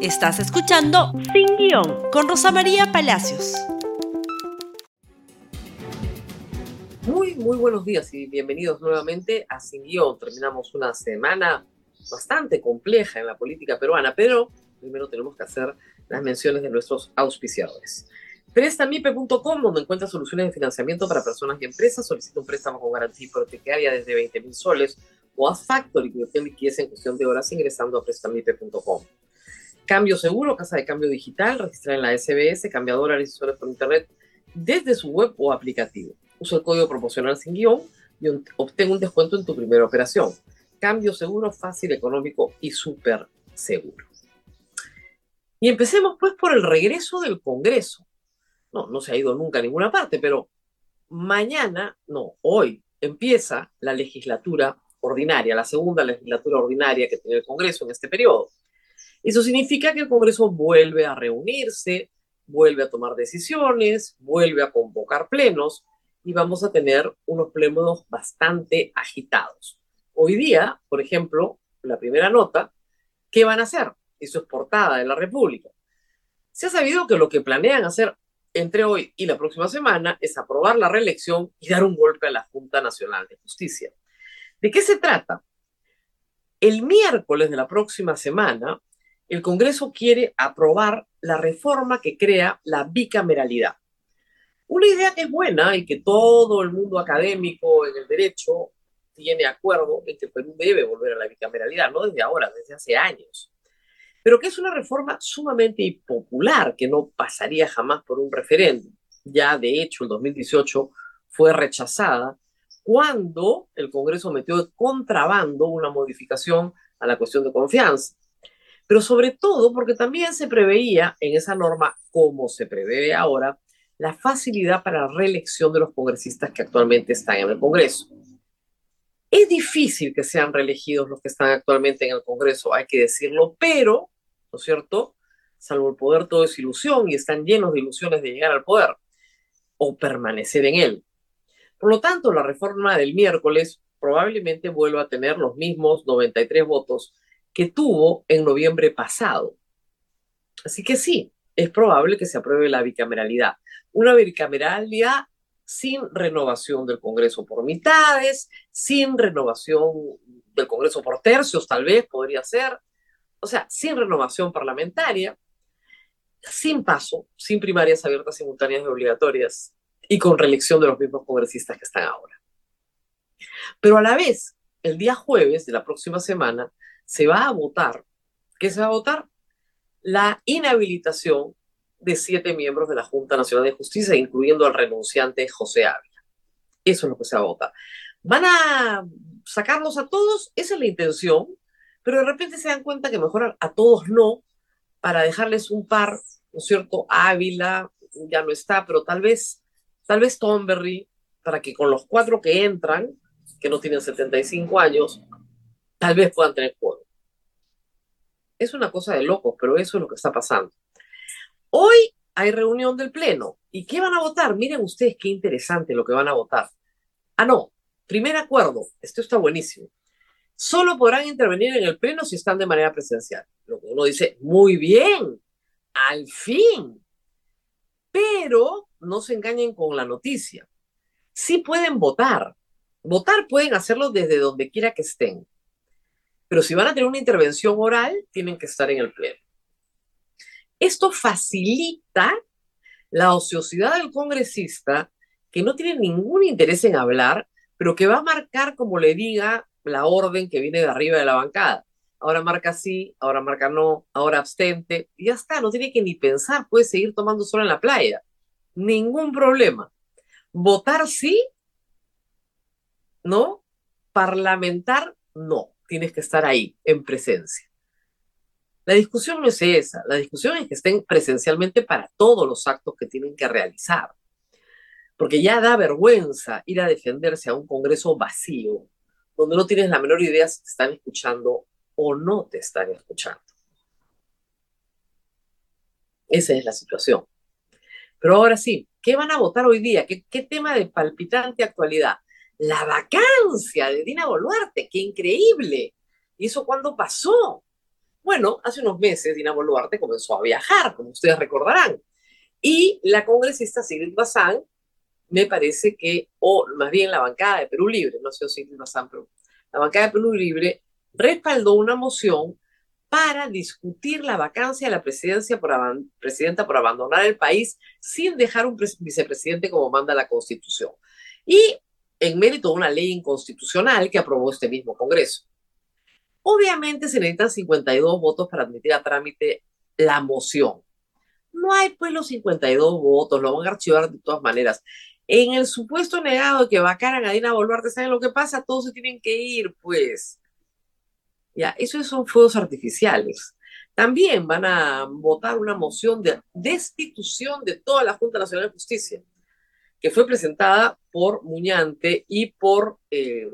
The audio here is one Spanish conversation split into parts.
Estás escuchando Sin Guión con Rosa María Palacios. Muy, muy buenos días y bienvenidos nuevamente a Sin Guión. Terminamos una semana bastante compleja en la política peruana, pero primero tenemos que hacer las menciones de nuestros auspiciadores. Prestamipe.com, donde encuentra soluciones de financiamiento para personas y empresas. Solicita un préstamo con garantía hipotecaria desde 20 mil soles o a Factory, que obtiene liquidez en cuestión de horas ingresando a prestamipe.com. Cambio seguro, casa de cambio digital, registrada en la SBS, cambiadora de por internet desde su web o aplicativo. Usa el código promocional sin guion y obtén un descuento en tu primera operación. Cambio seguro, fácil, económico y súper seguro. Y empecemos pues por el regreso del Congreso. No, no se ha ido nunca a ninguna parte, pero mañana, no, hoy empieza la legislatura ordinaria, la segunda legislatura ordinaria que tiene el Congreso en este periodo. Eso significa que el Congreso vuelve a reunirse, vuelve a tomar decisiones, vuelve a convocar plenos y vamos a tener unos plenos bastante agitados. Hoy día, por ejemplo, la primera nota, ¿qué van a hacer? Eso es portada de la República. Se ha sabido que lo que planean hacer entre hoy y la próxima semana es aprobar la reelección y dar un golpe a la Junta Nacional de Justicia. ¿De qué se trata? El miércoles de la próxima semana el Congreso quiere aprobar la reforma que crea la bicameralidad. Una idea que es buena y que todo el mundo académico en el derecho tiene acuerdo en que Perú debe volver a la bicameralidad, no desde ahora, desde hace años. Pero que es una reforma sumamente impopular, que no pasaría jamás por un referéndum. Ya de hecho, el 2018 fue rechazada cuando el Congreso metió de contrabando una modificación a la cuestión de confianza pero sobre todo porque también se preveía en esa norma, como se prevé ahora, la facilidad para la reelección de los congresistas que actualmente están en el Congreso. Es difícil que sean reelegidos los que están actualmente en el Congreso, hay que decirlo, pero, ¿no es cierto? Salvo el poder todo es ilusión y están llenos de ilusiones de llegar al poder o permanecer en él. Por lo tanto, la reforma del miércoles probablemente vuelva a tener los mismos 93 votos que tuvo en noviembre pasado. Así que sí, es probable que se apruebe la bicameralidad. Una bicameralidad sin renovación del Congreso por mitades, sin renovación del Congreso por tercios, tal vez podría ser, o sea, sin renovación parlamentaria, sin paso, sin primarias abiertas, simultáneas y obligatorias, y con reelección de los mismos congresistas que están ahora. Pero a la vez, el día jueves de la próxima semana, se va a votar. ¿Qué se va a votar? La inhabilitación de siete miembros de la Junta Nacional de Justicia, incluyendo al renunciante José Ávila. Eso es lo que se va a votar. ¿Van a sacarlos a todos? Esa es la intención, pero de repente se dan cuenta que mejor a todos no, para dejarles un par, ¿no es cierto? Ávila ya no está, pero tal vez, tal vez Tomberry, para que con los cuatro que entran, que no tienen 75 años, tal vez puedan tener juego. Es una cosa de locos, pero eso es lo que está pasando. Hoy hay reunión del Pleno. ¿Y qué van a votar? Miren ustedes qué interesante lo que van a votar. Ah, no. Primer acuerdo. Esto está buenísimo. Solo podrán intervenir en el Pleno si están de manera presencial. Lo que uno dice, muy bien, al fin. Pero no se engañen con la noticia. Sí pueden votar. Votar pueden hacerlo desde donde quiera que estén. Pero si van a tener una intervención oral, tienen que estar en el pleno. Esto facilita la ociosidad del congresista que no tiene ningún interés en hablar, pero que va a marcar como le diga la orden que viene de arriba de la bancada. Ahora marca sí, ahora marca no, ahora abstente, ya está, no tiene que ni pensar, puede seguir tomando sol en la playa. Ningún problema. Votar sí, ¿no? Parlamentar no tienes que estar ahí, en presencia. La discusión no es esa, la discusión es que estén presencialmente para todos los actos que tienen que realizar. Porque ya da vergüenza ir a defenderse a un Congreso vacío, donde no tienes la menor idea si te están escuchando o no te están escuchando. Esa es la situación. Pero ahora sí, ¿qué van a votar hoy día? ¿Qué, qué tema de palpitante actualidad? La vacancia de Dina Boluarte, qué increíble. ¿Y eso cuándo pasó? Bueno, hace unos meses Dina Boluarte comenzó a viajar, como ustedes recordarán, y la congresista Sigrid Bazán, me parece que, o más bien la bancada de Perú Libre, no sé si Sigrid Bazán, pero la bancada de Perú Libre respaldó una moción para discutir la vacancia de la presidencia por por abandonar el país sin dejar un vicepresidente como manda la Constitución. Y en mérito de una ley inconstitucional que aprobó este mismo Congreso. Obviamente se necesitan 52 votos para admitir a trámite la moción. No hay pues los 52 votos, lo van a archivar de todas maneras. En el supuesto negado de que vacaran a Dina Boluarte, ¿saben lo que pasa? Todos se tienen que ir, pues. Ya, esos son fuegos artificiales. También van a votar una moción de destitución de toda la Junta Nacional de Justicia, que fue presentada por Muñante y por eh,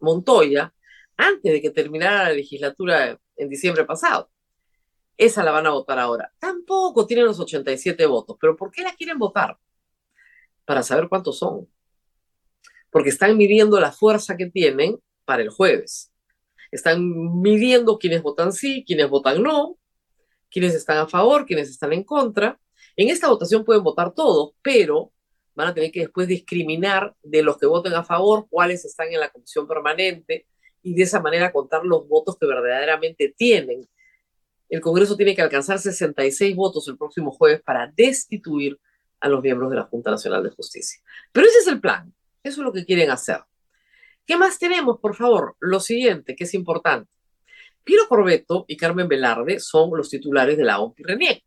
Montoya antes de que terminara la legislatura en diciembre pasado. Esa la van a votar ahora. Tampoco tienen los 87 votos, pero ¿por qué la quieren votar? Para saber cuántos son. Porque están midiendo la fuerza que tienen para el jueves. Están midiendo quiénes votan sí, quiénes votan no, quiénes están a favor, quiénes están en contra. En esta votación pueden votar todos, pero van a tener que después discriminar de los que voten a favor cuáles están en la comisión permanente y de esa manera contar los votos que verdaderamente tienen. El Congreso tiene que alcanzar 66 votos el próximo jueves para destituir a los miembros de la Junta Nacional de Justicia. Pero ese es el plan, eso es lo que quieren hacer. ¿Qué más tenemos, por favor? Lo siguiente, que es importante. Piero Corbeto y Carmen Velarde son los titulares de la Renier.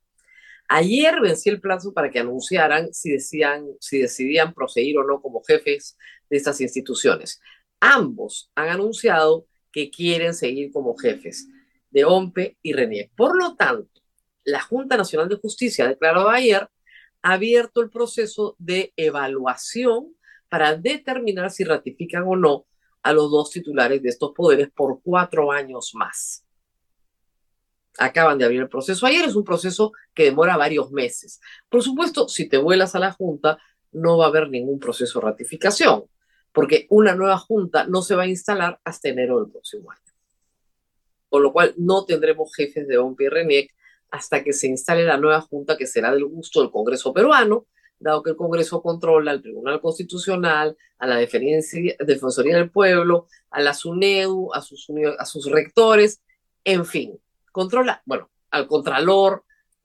Ayer vencí el plazo para que anunciaran si, decían, si decidían proseguir o no como jefes de estas instituciones. Ambos han anunciado que quieren seguir como jefes de OMPE y RENIEC. Por lo tanto, la Junta Nacional de Justicia declaró ayer abierto el proceso de evaluación para determinar si ratifican o no a los dos titulares de estos poderes por cuatro años más. Acaban de abrir el proceso ayer, es un proceso que demora varios meses. Por supuesto, si te vuelas a la Junta, no va a haber ningún proceso de ratificación, porque una nueva Junta no se va a instalar hasta enero del próximo año. Con lo cual, no tendremos jefes de OMP y RENIEC hasta que se instale la nueva Junta, que será del gusto del Congreso peruano, dado que el Congreso controla al Tribunal Constitucional, a la Defensoría del Pueblo, a la SUNEDU, a sus, a sus rectores, en fin, controla, bueno, al Contralor,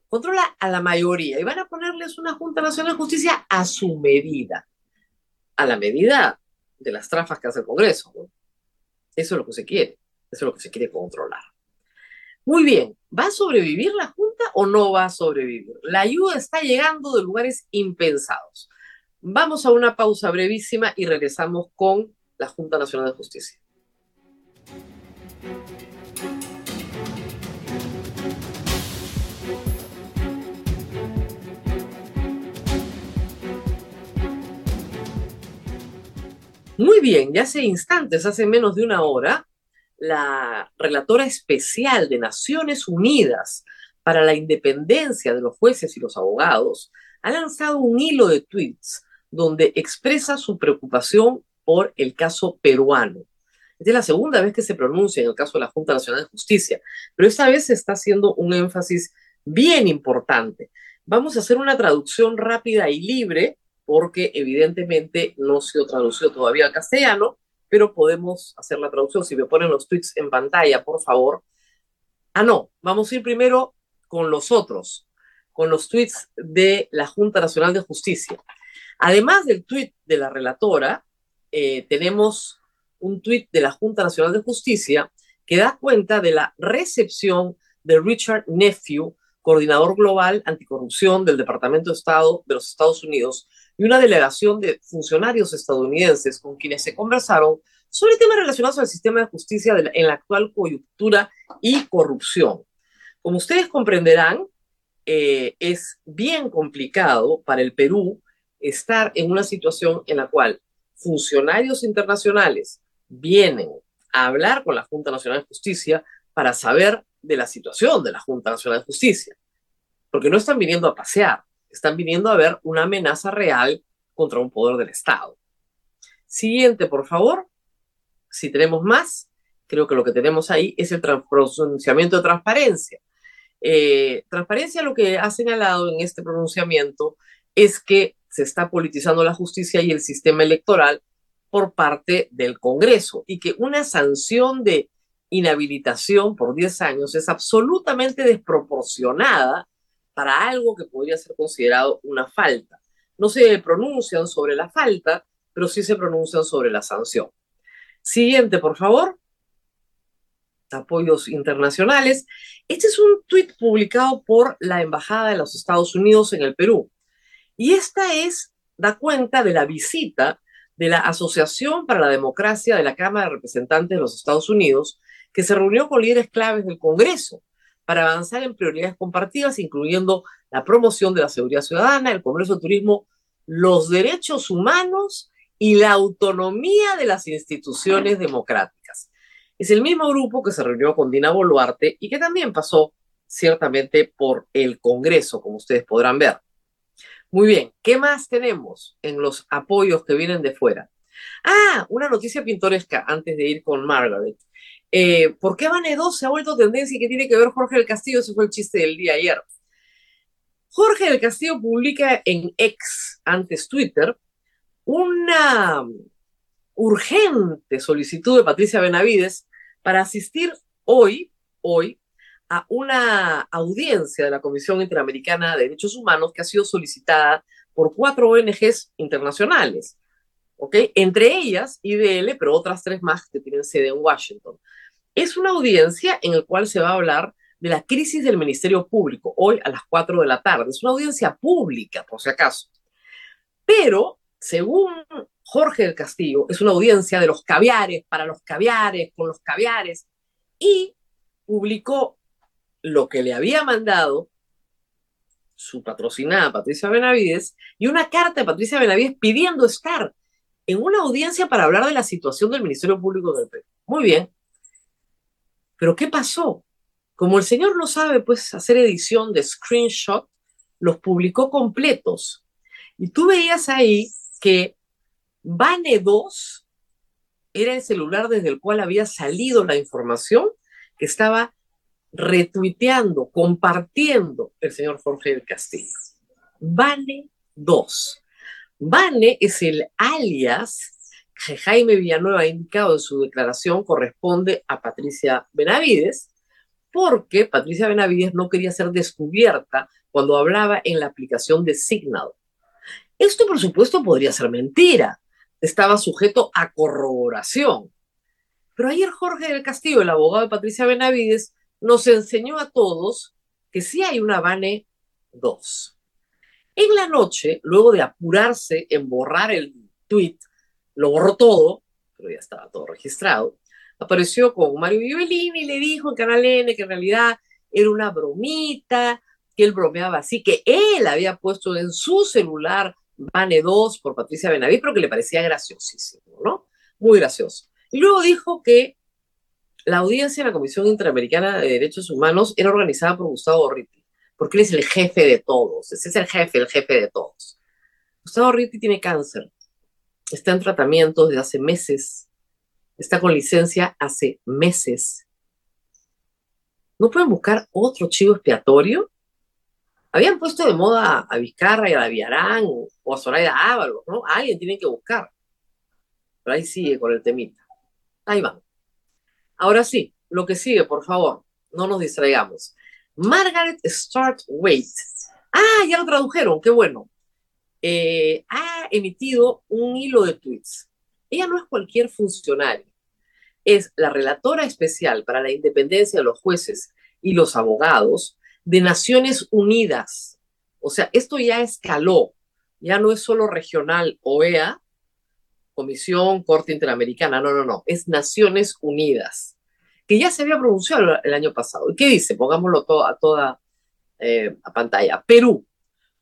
controla a la mayoría y van a ponerles una Junta Nacional de Justicia a su medida, a la medida de las trafas que hace el Congreso. Eso es lo que se quiere, eso es lo que se quiere controlar. Muy bien, ¿va a sobrevivir la Junta o no va a sobrevivir? La ayuda está llegando de lugares impensados. Vamos a una pausa brevísima y regresamos con la Junta Nacional de Justicia. Muy bien, ya hace instantes, hace menos de una hora, la relatora especial de Naciones Unidas para la independencia de los jueces y los abogados, ha lanzado un hilo de tweets donde expresa su preocupación por el caso peruano. Es la segunda vez que se pronuncia en el caso de la Junta Nacional de Justicia, pero esta vez se está haciendo un énfasis bien importante. Vamos a hacer una traducción rápida y libre, porque evidentemente no se ha traducido todavía al castellano, pero podemos hacer la traducción. Si me ponen los tweets en pantalla, por favor. Ah, no, vamos a ir primero con los otros, con los tweets de la Junta Nacional de Justicia. Además del tweet de la relatora, eh, tenemos un tweet de la Junta Nacional de Justicia que da cuenta de la recepción de Richard Nephew, coordinador global anticorrupción del Departamento de Estado de los Estados Unidos, y una delegación de funcionarios estadounidenses con quienes se conversaron sobre temas relacionados al sistema de justicia en la actual coyuntura y corrupción. Como ustedes comprenderán, eh, es bien complicado para el Perú estar en una situación en la cual funcionarios internacionales vienen a hablar con la Junta Nacional de Justicia para saber de la situación de la Junta Nacional de Justicia, porque no están viniendo a pasear, están viniendo a ver una amenaza real contra un poder del Estado. Siguiente, por favor. Si tenemos más. creo que lo que tenemos ahí es el pronunciamiento de transparencia. Eh, transparencia lo que ha señalado en este pronunciamiento es que se está politizando la justicia y el sistema electoral por parte del Congreso y que una sanción de inhabilitación por 10 años es absolutamente desproporcionada para algo que podría ser considerado una falta. No se pronuncian sobre la falta, pero sí se pronuncian sobre la sanción. Siguiente, por favor. Apoyos internacionales. Este es un tuit publicado por la Embajada de los Estados Unidos en el Perú. Y esta es, da cuenta de la visita de la Asociación para la Democracia de la Cámara de Representantes de los Estados Unidos, que se reunió con líderes claves del Congreso para avanzar en prioridades compartidas, incluyendo la promoción de la seguridad ciudadana, el Congreso de Turismo, los derechos humanos y la autonomía de las instituciones democráticas. Es el mismo grupo que se reunió con Dina Boluarte y que también pasó ciertamente por el Congreso, como ustedes podrán ver. Muy bien, ¿qué más tenemos en los apoyos que vienen de fuera? Ah, una noticia pintoresca antes de ir con Margaret. Eh, ¿Por qué 2 se ha vuelto tendencia y qué tiene que ver Jorge del Castillo? Ese fue el chiste del día ayer. Jorge del Castillo publica en X, antes Twitter, una urgente solicitud de Patricia Benavides para asistir hoy, hoy, a una audiencia de la Comisión Interamericana de Derechos Humanos que ha sido solicitada por cuatro ONGs internacionales, ¿ok? Entre ellas IDL, pero otras tres más que tienen sede en Washington. Es una audiencia en la cual se va a hablar de la crisis del Ministerio Público, hoy a las cuatro de la tarde. Es una audiencia pública, por si acaso. Pero, según Jorge del Castillo, es una audiencia de los caviares, para los caviares, con los caviares, y publicó lo que le había mandado su patrocinada Patricia Benavides y una carta de Patricia Benavides pidiendo estar en una audiencia para hablar de la situación del Ministerio Público del Perú. Muy bien. Pero ¿qué pasó? Como el señor no sabe pues hacer edición de screenshot, los publicó completos. Y tú veías ahí que Bane 2 era el celular desde el cual había salido la información que estaba retuiteando, compartiendo el señor Jorge del Castillo. Vane 2. Vane es el alias que Jaime Villanueva ha indicado en su declaración corresponde a Patricia Benavides, porque Patricia Benavides no quería ser descubierta cuando hablaba en la aplicación de Signal. Esto, por supuesto, podría ser mentira. Estaba sujeto a corroboración. Pero ayer Jorge del Castillo, el abogado de Patricia Benavides, nos enseñó a todos que sí hay una Bane 2. En la noche, luego de apurarse en borrar el tweet, lo borró todo, pero ya estaba todo registrado, apareció con Mario Violini y le dijo en Canal N que en realidad era una bromita, que él bromeaba así, que él había puesto en su celular Bane 2 por Patricia Benavides, pero que le parecía graciosísimo, ¿no? Muy gracioso. Y luego dijo que la audiencia en la Comisión Interamericana de Derechos Humanos era organizada por Gustavo Ritti, porque él es el jefe de todos, ese es el jefe, el jefe de todos. Gustavo Ritti tiene cáncer, está en tratamiento desde hace meses, está con licencia hace meses. ¿No pueden buscar otro chivo expiatorio? Habían puesto de moda a Vizcarra y a Villarán o a Soraya Ábalos, ¿no? alguien tiene que buscar. Pero ahí sigue con el temita. Ahí van. Ahora sí, lo que sigue, por favor, no nos distraigamos. Margaret Start Wait. Ah, ya lo tradujeron, qué bueno. Eh, ha emitido un hilo de tweets. Ella no es cualquier funcionario. Es la relatora especial para la independencia de los jueces y los abogados de Naciones Unidas. O sea, esto ya escaló. Ya no es solo regional OEA, Comisión Corte Interamericana, no, no, no, es Naciones Unidas, que ya se había pronunciado el año pasado. ¿Y qué dice? Pongámoslo todo, a toda eh, a pantalla. Perú.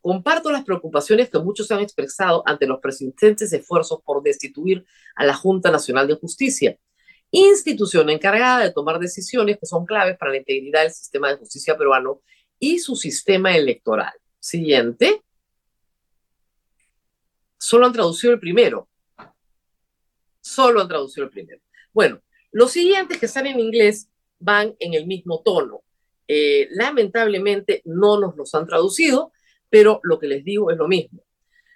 Comparto las preocupaciones que muchos han expresado ante los persistentes esfuerzos por destituir a la Junta Nacional de Justicia, institución encargada de tomar decisiones que son claves para la integridad del sistema de justicia peruano y su sistema electoral. Siguiente. Solo han traducido el primero. Solo han traducido el primero. Bueno, Los siguientes que están en inglés van en el mismo tono. Eh, lamentablemente no nos los han traducido, pero lo que les digo es lo mismo.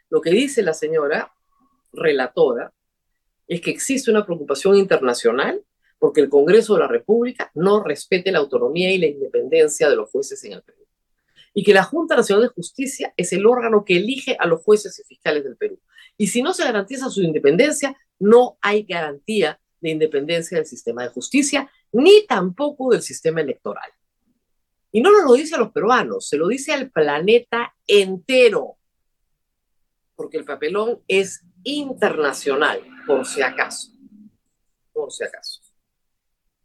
Lo que dice la señora relatora es que existe una preocupación internacional porque el Congreso de la República no respete la autonomía y la independencia de los jueces en el Perú. Y que la Junta Nacional de Justicia es el órgano que elige a los jueces y fiscales del Perú. Y si no se garantiza su independencia, no hay garantía de independencia del sistema de justicia, ni tampoco del sistema electoral. Y no nos lo dice a los peruanos, se lo dice al planeta entero, porque el papelón es internacional, por si acaso, por si acaso.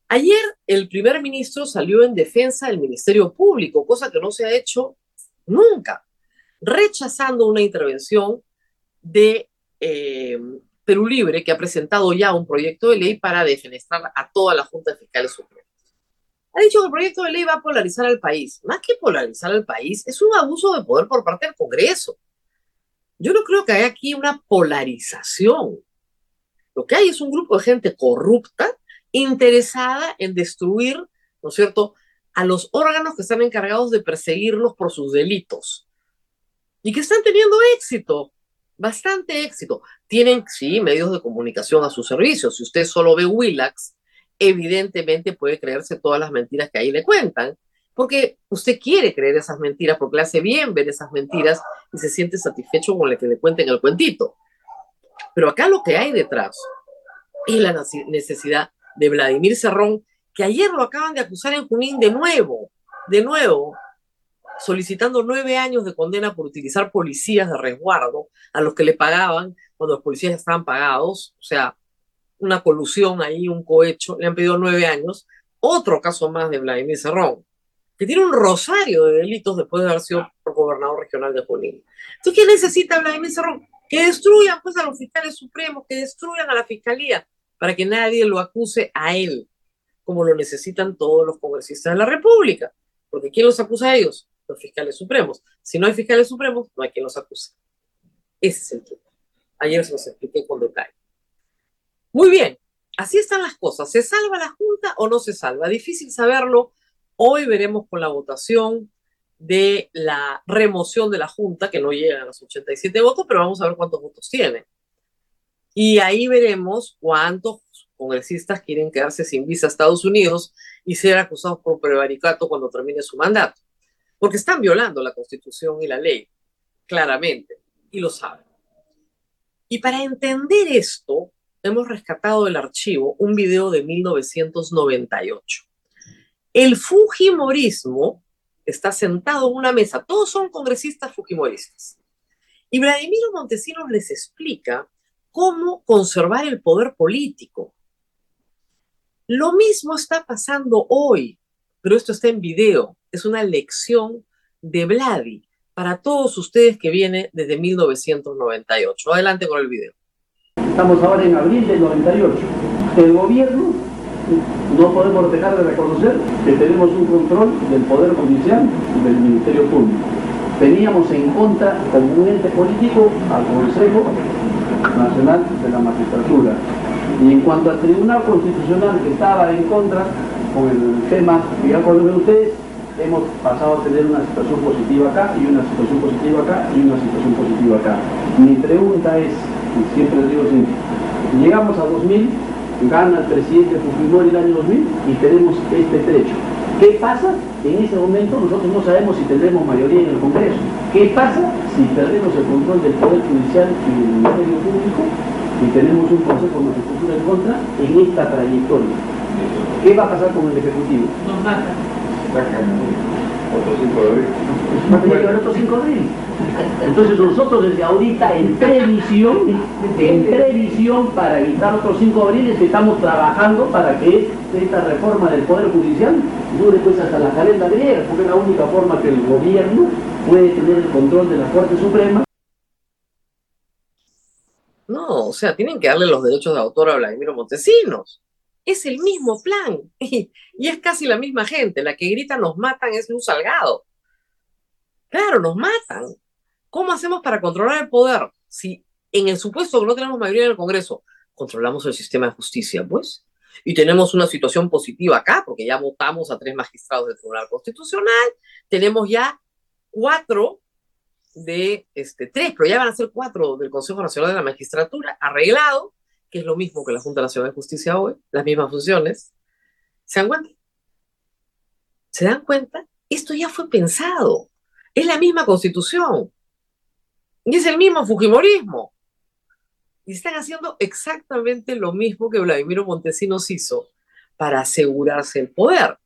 Ayer el primer ministro salió en defensa del Ministerio Público, cosa que no se ha hecho nunca, rechazando una intervención de eh, Perú Libre, que ha presentado ya un proyecto de ley para defenestrar a toda la Junta de Fiscales Supremos. Ha dicho que el proyecto de ley va a polarizar al país. Más que polarizar al país, es un abuso de poder por parte del Congreso. Yo no creo que haya aquí una polarización. Lo que hay es un grupo de gente corrupta interesada en destruir, ¿no es cierto?, a los órganos que están encargados de perseguirlos por sus delitos. Y que están teniendo éxito, bastante éxito. Tienen, sí, medios de comunicación a su servicio. Si usted solo ve Willax, evidentemente puede creerse todas las mentiras que ahí le cuentan, porque usted quiere creer esas mentiras, porque le hace bien ver esas mentiras y se siente satisfecho con lo que le cuenten el cuentito. Pero acá lo que hay detrás es la necesidad de Vladimir Cerrón, que ayer lo acaban de acusar en Junín de nuevo, de nuevo, solicitando nueve años de condena por utilizar policías de resguardo a los que le pagaban cuando los policías estaban pagados, o sea, una colusión ahí, un cohecho, le han pedido nueve años. Otro caso más de Vladimir Cerrón, que tiene un rosario de delitos después de haber sido gobernador regional de Junín. Entonces, ¿qué necesita Vladimir Cerrón? Que destruyan pues a los fiscales supremos, que destruyan a la fiscalía, para que nadie lo acuse a él, como lo necesitan todos los congresistas de la República. Porque ¿quién los acusa a ellos? Los fiscales supremos. Si no hay fiscales supremos, no hay quien los acuse. Ese es el truco. Ayer se los expliqué con detalle. Muy bien, así están las cosas. ¿Se salva la Junta o no se salva? Difícil saberlo. Hoy veremos con la votación de la remoción de la Junta, que no llega a los 87 votos, pero vamos a ver cuántos votos tiene. Y ahí veremos cuántos congresistas quieren quedarse sin visa a Estados Unidos y ser acusados por prevaricato cuando termine su mandato. Porque están violando la Constitución y la ley, claramente, y lo saben. Y para entender esto, hemos rescatado del archivo un video de 1998. El Fujimorismo está sentado en una mesa, todos son congresistas fujimoristas. Y Vladimir Montesinos les explica cómo conservar el poder político. Lo mismo está pasando hoy, pero esto está en video. Es una lección de Vladi para todos ustedes que viene desde 1998. Adelante con el video. Estamos ahora en abril del 98. El gobierno no podemos dejar de reconocer que tenemos un control del Poder Judicial y del Ministerio Público. Teníamos en contra como un ente político al Consejo Nacional de la Magistratura. Y en cuanto al Tribunal Constitucional que estaba en contra con el tema que ya conocen ustedes, hemos pasado a tener una situación positiva acá y una situación positiva acá y una situación positiva acá. Mi pregunta es, y siempre les digo siempre, llegamos a 2000, gana el presidente Fujimori el año 2000 y tenemos este trecho. ¿Qué pasa? En ese momento nosotros no sabemos si tendremos mayoría en el Congreso. ¿Qué pasa si perdemos el control del Poder Judicial y del Ministerio Público y tenemos un Consejo de Magistratura en contra en esta trayectoria? ¿Qué va a pasar con el Ejecutivo? Nos matan. Otros cinco de otros cinco de Entonces nosotros desde ahorita en previsión, en previsión para evitar otros cinco abriles estamos trabajando para que esta reforma del Poder Judicial dure pues hasta la calenda griega, porque es la única forma que el gobierno puede tener el control de la Corte Suprema. No, o sea, tienen que darle los derechos de autor a Vladimir Montesinos. Es el mismo plan y, es casi la misma gente. La que grita nos matan es Luz Salgado. Claro, nos matan. ¿Cómo hacemos para controlar el poder? Si en el supuesto que no tenemos mayoría en el Congreso, controlamos el sistema de justicia, pues. Y tenemos una situación positiva acá, porque ya votamos a tres magistrados del Tribunal Constitucional, tenemos ya cuatro de, este, tres, pero ya van a ser cuatro del Consejo Nacional de la Magistratura, arreglado, que es lo mismo que la Junta Nacional de Justicia hoy, las mismas funciones. ¿Se dan cuenta? ¿Se dan cuenta? Esto ya fue pensado. Es la misma constitución. Y es el mismo Fujimorismo. Y están haciendo exactamente lo mismo que Vladimiro Montesinos hizo para asegurarse el poder.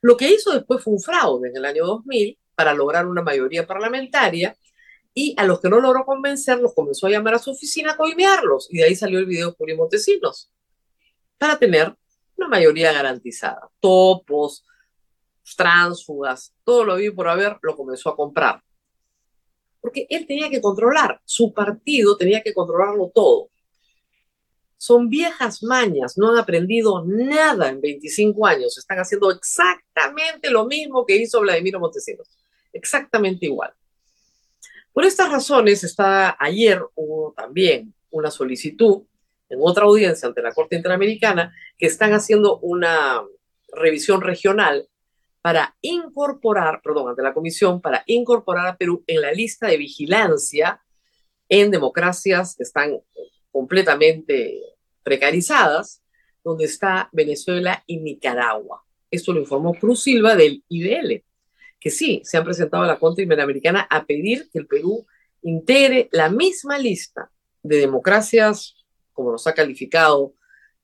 Lo que hizo después fue un fraude en el año 2000 para lograr una mayoría parlamentaria y a los que no logró convencer los comenzó a llamar a su oficina a coimearlos y de ahí salió el video de Julio Montesinos para tener una mayoría garantizada. Topos, tránsfugas, todo lo vi por haber, lo comenzó a comprar. Porque él tenía que controlar, su partido tenía que controlarlo todo. Son viejas mañas, no han aprendido nada en 25 años, están haciendo exactamente lo mismo que hizo Vladimiro Montesinos, exactamente igual. Por estas razones, está, ayer hubo también una solicitud en otra audiencia ante la Corte Interamericana que están haciendo una revisión regional para incorporar, perdón, ante la Comisión, para incorporar a Perú en la lista de vigilancia en democracias que están completamente precarizadas, donde está Venezuela y Nicaragua. Esto lo informó Cruz Silva del IDL, que sí, se han presentado a la Corte Interamericana a pedir que el Perú integre la misma lista de democracias, como nos ha calificado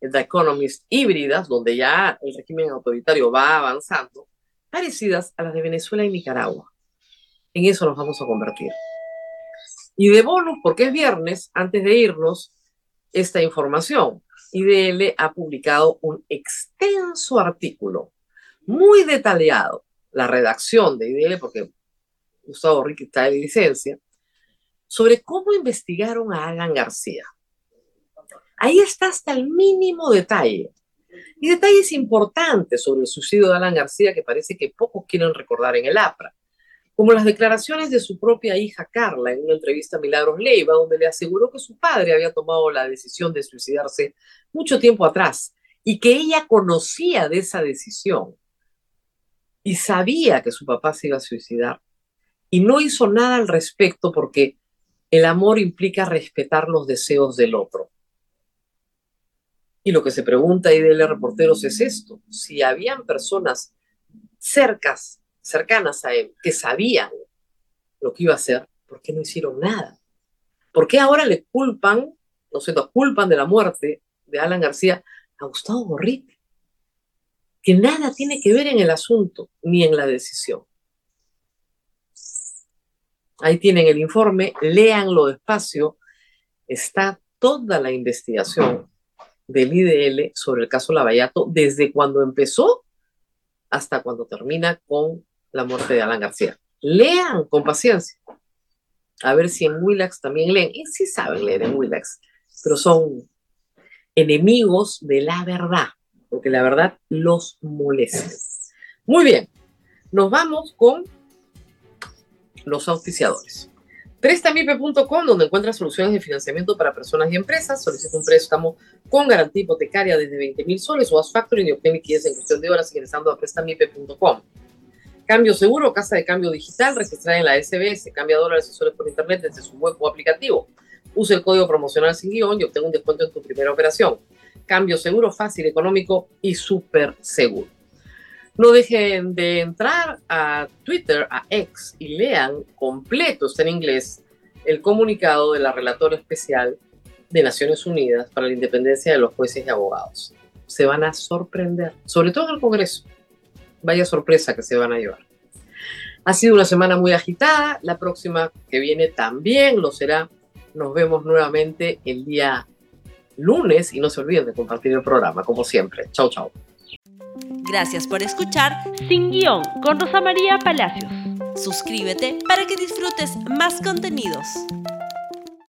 The Economist, híbridas, donde ya el régimen autoritario va avanzando, parecidas a las de Venezuela y Nicaragua. En eso nos vamos a convertir. Y de bonus, porque es viernes, antes de irnos, esta información. IDL ha publicado un extenso artículo, muy detallado, la redacción de IDL, porque Gustavo Ricky está de licencia, sobre cómo investigaron a Alan García. Ahí está hasta el mínimo detalle. Y detalles importantes sobre el suicidio de Alan García que parece que pocos quieren recordar en el APRA, como las declaraciones de su propia hija Carla en una entrevista a Milagros Leiva, donde le aseguró que su padre había tomado la decisión de suicidarse mucho tiempo atrás y que ella conocía de esa decisión y sabía que su papá se iba a suicidar y no hizo nada al respecto porque el amor implica respetar los deseos del otro. Y lo que se pregunta ahí de reporteros es esto, si habían personas cercas, cercanas a él, que sabían lo que iba a hacer, ¿por qué no hicieron nada? ¿Por qué ahora le culpan, no sé, nos culpan de la muerte de Alan García a Gustavo Borrite? Que nada tiene que ver en el asunto ni en la decisión. Ahí tienen el informe, léanlo despacio, está toda la investigación del IDL sobre el caso Lavallato desde cuando empezó hasta cuando termina con la muerte de Alan García. Lean con paciencia. A ver si en Willax también leen. Y sí saben leer en Willax, pero son enemigos de la verdad, porque la verdad los molesta. Muy bien, nos vamos con los auspiciadores. Prestamipe.com, donde encuentras soluciones de financiamiento para personas y empresas. Solicita un préstamo con garantía hipotecaria desde 20 mil soles o haz factoring y obtén liquidez en cuestión de horas ingresando a prestamipe.com. Cambio seguro, casa de cambio digital registrada en la SBS. Cambia dólares y soles por internet desde su web o aplicativo. Usa el código promocional sin guion y obtén un descuento en tu primera operación. Cambio seguro, fácil, económico y súper seguro. No dejen de entrar a Twitter, a X, y lean completo, está en inglés, el comunicado de la relatora especial de Naciones Unidas para la independencia de los jueces y abogados. Se van a sorprender, sobre todo en el Congreso. Vaya sorpresa que se van a llevar. Ha sido una semana muy agitada, la próxima que viene también lo será. Nos vemos nuevamente el día lunes y no se olviden de compartir el programa, como siempre. Chau, chau. Gracias por escuchar Sin Guión con Rosa María Palacios. Suscríbete para que disfrutes más contenidos.